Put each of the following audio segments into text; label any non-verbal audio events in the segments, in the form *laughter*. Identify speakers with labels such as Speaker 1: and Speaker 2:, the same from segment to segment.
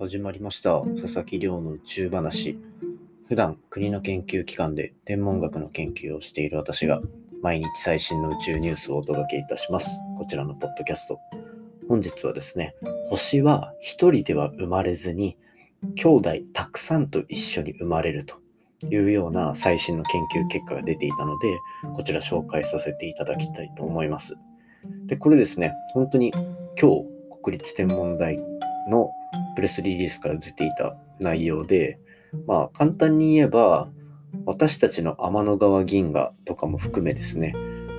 Speaker 1: 始まりました。佐々木亮の宇宙話。普段国の研究機関で天文学の研究をしている私が毎日最新の宇宙ニュースをお届けいたします。こちらのポッドキャスト。本日はですね星は一人では生まれずに兄弟たくさんと一緒に生まれるというような最新の研究結果が出ていたのでこちら紹介させていただきたいと思います。でこれですね本当に今日国立天文台のプレスリリースから出ていた内容で、まあ簡単に言えば、私たちの天の川銀河とかも含めですね、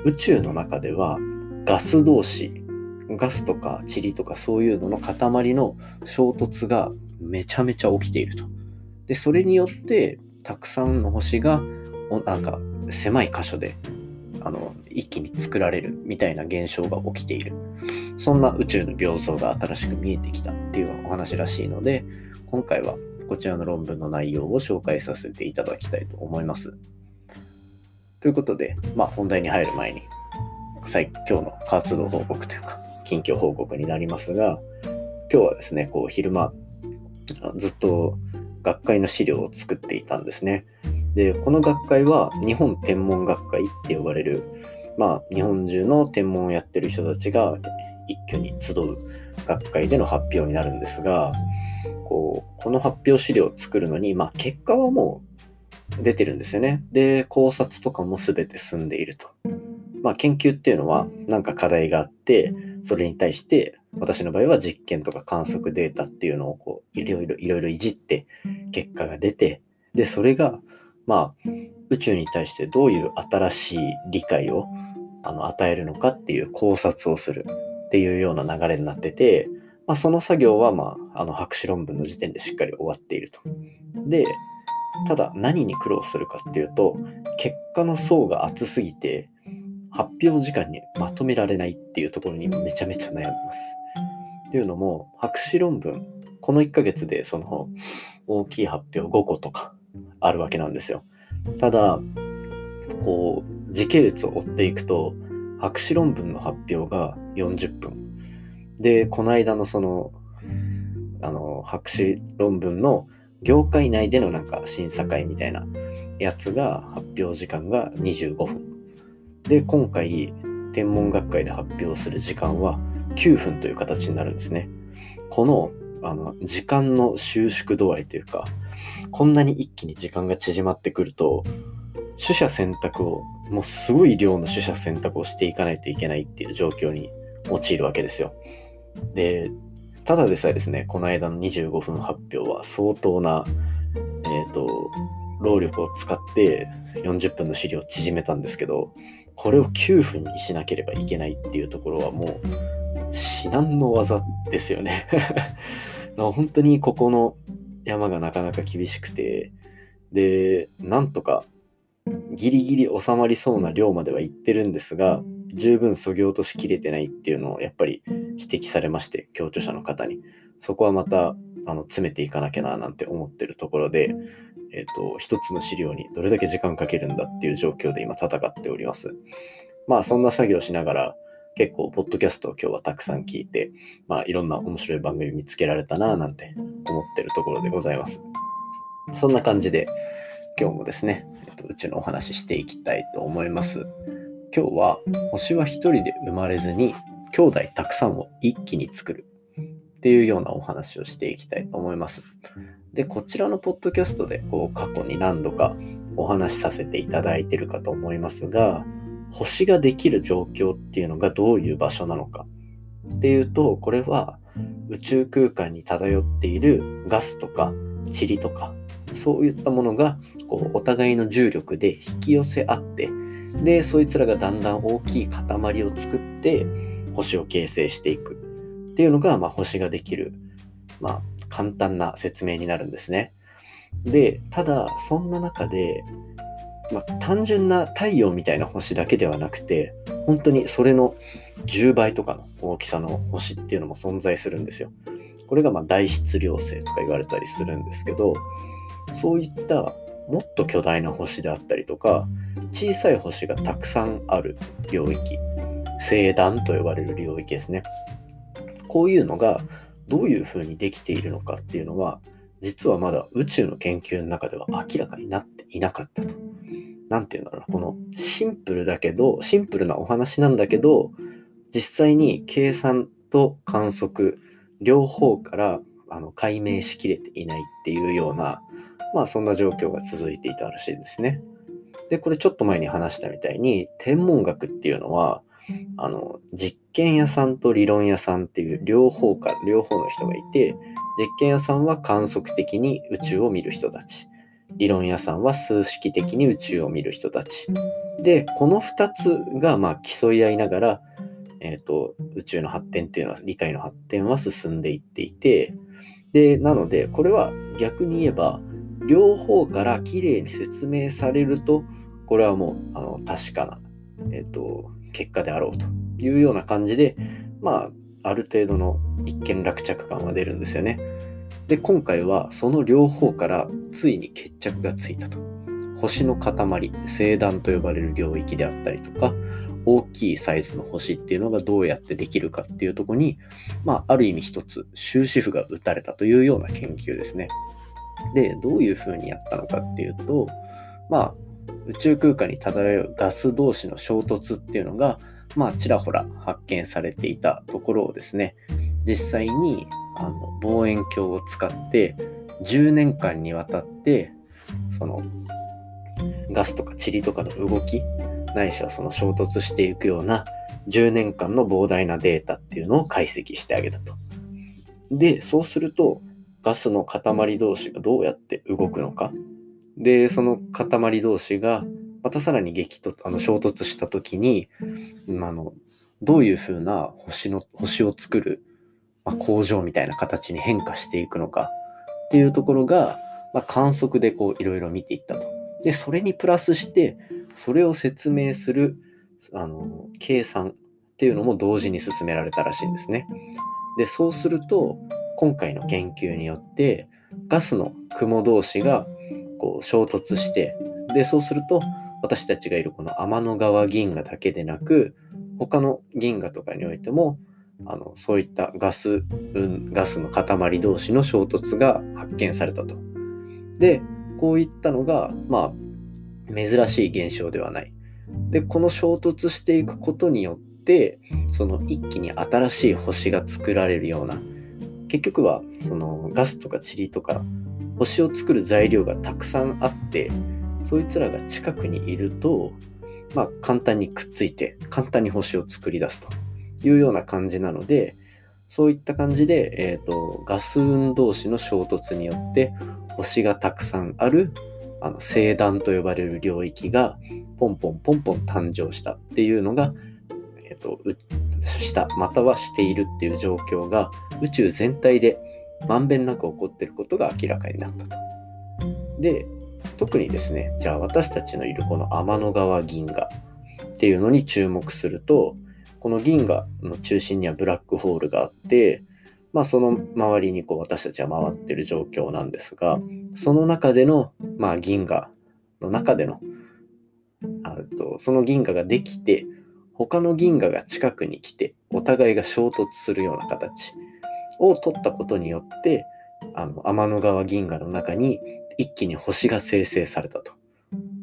Speaker 1: 宇宙の中ではガス同士、ガスとか塵とかそういうのの塊の衝突がめちゃめちゃ起きていると。で、それによってたくさんの星がなんか狭い箇所であの一気に作られるみたいな現象が起きている。そんな宇宙の病巣が新しく見えてきたっていうお話らしいので、今回はこちらの論文の内容を紹介させていただきたいと思います。ということで、まあ本題に入る前に最、今日の活動報告というか、近況報告になりますが、今日はですね、こう昼間、ずっと学会の資料を作っていたんですね。で、この学会は日本天文学会って呼ばれる、まあ、日本中の天文をやってる人たちが一挙に集う学会での発表になるんですが、こうこの発表資料を作るのに、まあ、結果はもう出てるんですよね。で、考察とかも全て済んでいると。まあ、研究っていうのは何か課題があって、それに対して私の場合は実験とか観測データっていうのをこういろいろいろいろいじって結果が出て、で、それがまあ、宇宙に対してどういう新しい理解をあの与えるのかっていう考察をするっていうような流れになってて、まあ、その作業は、まあ、あの博士論文の時点でしっかり終わっていると。で、ただ何に苦労するかっていうと、結果の層が厚すぎて、発表時間にまとめられないっていうところにめちゃめちゃ悩みます。っていうのも、博士論文、この1ヶ月でその大きい発表5個とかあるわけなんですよ。ただ、こう、時系列を追っていくと、博士論文の発表が40分。で、この間のその、あの、博士論文の業界内でのなんか審査会みたいなやつが発表時間が25分。で、今回、天文学会で発表する時間は9分という形になるんですね。このあの時間の収縮度合いというか、こんなに一気に時間が縮まってくると、取捨選択を、もうすごい量の取捨選択をしていかないといけないっていう状況に陥るわけですよ。で、ただでさえですね、この間の25分発表は相当な、えっ、ー、と、労力を使って40分の資料を縮めたんですけど、これを9分にしなければいけないっていうところはもう至難の技ですよね *laughs* 本当にここの山がなかなか厳しくて、で、なんとかギリギリ収まりそうな量までは行ってるんですが、十分そぎ落としきれてないっていうのをやっぱり指摘されまして、協調者の方に。そこはまたあの詰めていかなきゃななんて思ってるところで、えっ、ー、と、一つの資料にどれだけ時間かけるんだっていう状況で今戦っております。まあそんな作業しながら、結構、ポッドキャストを今日はたくさん聞いて、まあ、いろんな面白い番組見つけられたな、なんて思ってるところでございます。そんな感じで、今日もですね、えっとうちのお話ししていきたいと思います。今日は、星は一人で生まれずに、兄弟たくさんを一気に作るっていうようなお話をしていきたいと思います。で、こちらのポッドキャストでこう過去に何度かお話しさせていただいてるかと思いますが、星ができる状況っていうのがどういう場所なのかっていうとこれは宇宙空間に漂っているガスとか塵とかそういったものがこうお互いの重力で引き寄せ合ってでそいつらがだんだん大きい塊を作って星を形成していくっていうのが、まあ、星ができる、まあ、簡単な説明になるんですね。でただそんな中でまあ、単純な太陽みたいな星だけではなくて本当にそれの10倍とかの大きさの星っていうのも存在するんですよ。これがま大質量星とか言われたりするんですけどそういったもっと巨大な星であったりとか小さい星がたくさんある領域星団と呼ばれる領域ですね。こういうのがどういうふうにできているのかっていうのは実はまだ宇宙の研究の中では明らかになっていなかったと。何て言うんだろうなこのシンプルだけどシンプルなお話なんだけど実際に計算と観測両方からあの解明しきれていないっていうようなまあそんな状況が続いていたらしいですね。でこれちょっと前に話したみたいに天文学っていうのはあの実験屋さんと理論屋さんっていう両方か両方の人がいて実験屋さんは観測的に宇宙を見る人たち理論屋さんは数式的に宇宙を見る人たちでこの2つがま競い合いながら、えーと、宇宙の発展っていうのは理解の発展は進んでいっていてでなのでこれは逆に言えば両方からきれいに説明されるとこれはもうあの確かな、えーと結果であろうというような感じで、まあ、ある程度の一見落着感は出るんですよね。で、今回はその両方からついに決着がついたと。星の塊、星団と呼ばれる領域であったりとか、大きいサイズの星っていうのがどうやってできるかっていうとこに、まあ、ある意味一つ終止符が打たれたというような研究ですね。で、どういうふうにやったのかっていうと、まあ、宇宙空間に漂うガス同士の衝突っていうのが、まあ、ちらほら発見されていたところをですね、実際にあの望遠鏡を使って10年間にわたってそのガスとか塵とかの動きないしはその衝突していくような10年間の膨大なデータっていうのを解析してあげたと。で、そうするとガスの塊同士がどうやって動くのかで、その塊同士が、またさらに激突、あの衝突した時に、あの、どういうふうな星の、星を作る、まあ、工場みたいな形に変化していくのかっていうところが、まあ、観測でこういろいろ見ていったと。で、それにプラスして、それを説明する、あの、計算っていうのも同時に進められたらしいんですね。で、そうすると、今回の研究によって、ガスの雲同士がこう衝突してでそうすると私たちがいるこの天の川銀河だけでなく他の銀河とかにおいてもあのそういったガス、うん、ガスの塊同士の衝突が発見されたと。でこういったのがまあ珍しい現象ではない。でこの衝突していくことによってその一気に新しい星が作られるような結局はそのガスとか塵とか星を作る材料がたくさんあってそいつらが近くにいるとまあ簡単にくっついて簡単に星を作り出すというような感じなのでそういった感じで、えーと、ガス運同士の衝突によって星がたくさんあるあの星団と呼ばれる領域がポンポンポンポン誕生したっていうのが、えーと、したまたはしているっていう状況が宇宙全体でまんべんなく起こってることが明らかになったと。で、特にですね、じゃあ私たちのいるこの天の川銀河っていうのに注目すると、この銀河の中心にはブラックホールがあって、まあその周りにこう私たちは回ってる状況なんですが、その中での、まあ、銀河の中での、あとその銀河ができて、他の銀河が近くに来て、お互いが衝突するような形。を取ったことによってあの天の川銀河の中に一気に星が生成されたと。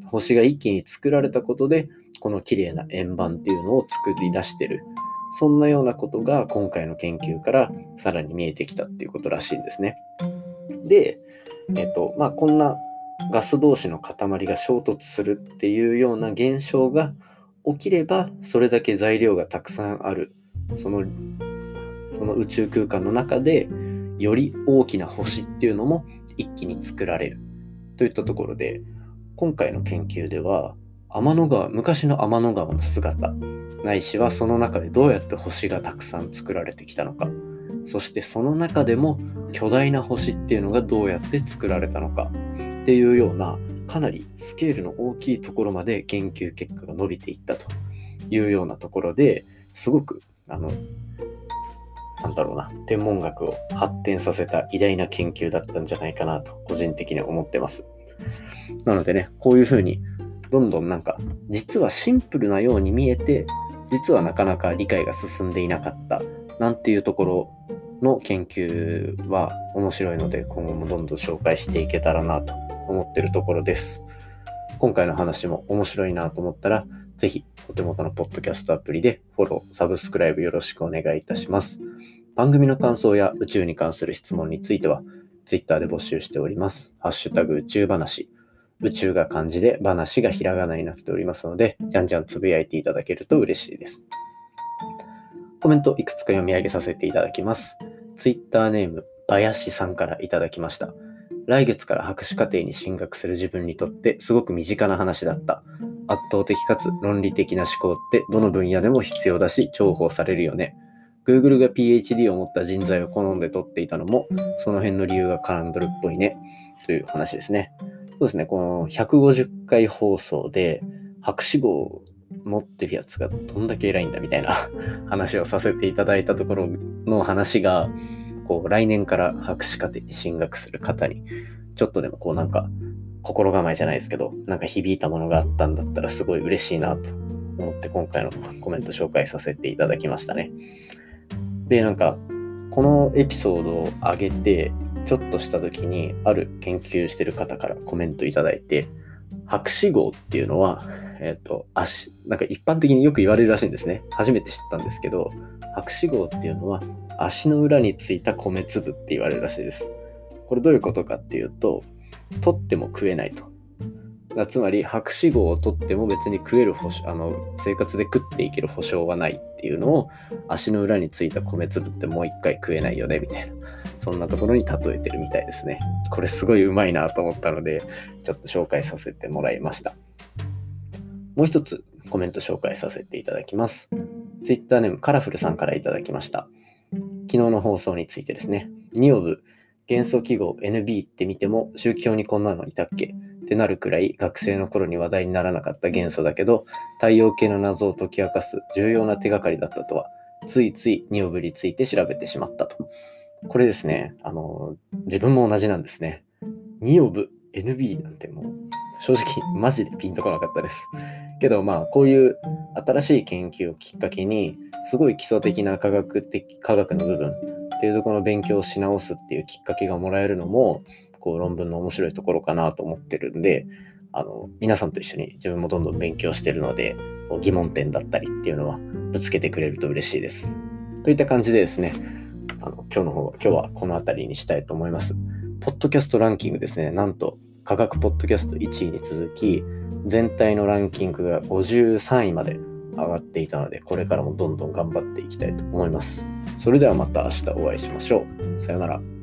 Speaker 1: 星が一気に作られたことでこの綺麗な円盤っていうのを作り出してる。そんなようなことが今回の研究からさらに見えてきたっていうことらしいんですね。で、えっ、とまあ、こんなガス同士の塊が衝突するっていうような現象が起きればそれだけ材料がたくさんある。そのその宇宙空間の中でより大きな星っていうのも一気に作られる。といったところで今回の研究では天の川昔の天の川の姿ないしはその中でどうやって星がたくさん作られてきたのかそしてその中でも巨大な星っていうのがどうやって作られたのかっていうようなかなりスケールの大きいところまで研究結果が伸びていったというようなところですごくあのなんだろうな、天文学を発展させた偉大な研究だったんじゃないかなと、個人的には思ってます。なのでね、こういうふうに、どんどんなんか、実はシンプルなように見えて、実はなかなか理解が進んでいなかった、なんていうところの研究は面白いので今後もどんどん紹介していけたらなと思ってるところです。今回の話も面白いなと思ったら、ぜひお手元のポッドキャストアプリでフォロー、サブスクライブよろしくお願いいたします。番組の感想や宇宙に関する質問については、Twitter で募集しております。ハッシュタグ宇宙話。宇宙が漢字で話がひらがなになっておりますので、じゃんじゃんつぶやいていただけると嬉しいです。コメントいくつか読み上げさせていただきます。Twitter ネーム、ばやしさんからいただきました。来月から博士課程に進学する自分にとってすごく身近な話だった。圧倒的かつ論理的な思考ってどの分野でも必要だし重宝されるよね。Google が PhD を持った人材を好んで取っていたのもその辺の理由が絡んどるっぽいね。という話ですね。そうですね。この150回放送で博士号を持ってるやつがどんだけ偉いんだみたいな *laughs* 話をさせていただいたところの話がこう、来年から博士課程に進学する方に、ちょっとでもこうなんか、心構えじゃないですけど、なんか響いたものがあったんだったらすごい嬉しいなと思って今回のコメント紹介させていただきましたね。で、なんか、このエピソードを上げて、ちょっとした時に、ある研究してる方からコメントいただいて、博士号っていうのは、えっ、ー、と、足、なんか一般的によく言われるらしいんですね。初めて知ったんですけど、博士号っていうのは、足の裏についた米粒って言われるらしいです。これどういうことかっていうと、取っても食えないと。つまり、博士号を取っても別に食える保証、あの、生活で食っていける保証はないっていうのを、足の裏についた米粒ってもう一回食えないよね、みたいな。そんなところに例えてるみたいですね。これすごいうまいなと思ったので、ちょっと紹介させてもらいました。もう一つコメント紹介させていただきます。Twitter ネームカラフルさんからいただきました。昨日の放送についてですね。ニオブ、元素記号 NB って見ても宗教にこんなのいたっけ？ってなるくらい学生の頃に話題にならなかった元素だけど、太陽系の謎を解き明かす重要な手がかりだったとは、ついついニオブについて調べてしまったと。これですね、あの、自分も同じなんですね。ニオブ、NB なんてもう、正直マジでピンとこなかったです。けどまあ、こういう新しい研究をきっかけに、すごい基礎的な科学的、科学の部分っていうところの勉強をし直すっていうきっかけがもらえるのも、こう論文の面白いところかなと思ってるんで、あの、皆さんと一緒に自分もどんどん勉強してるので、疑問点だったりっていうのはぶつけてくれると嬉しいです。といった感じでですね、あの今日の方、今日はこの辺りにしたいと思います。ポッドキャストランキングですね、なんと科学ポッドキャスト1位に続き、全体のランキングが53位まで上がっていたので、これからもどんどん頑張っていきたいと思います。それではまた明日お会いしましょう。さよなら。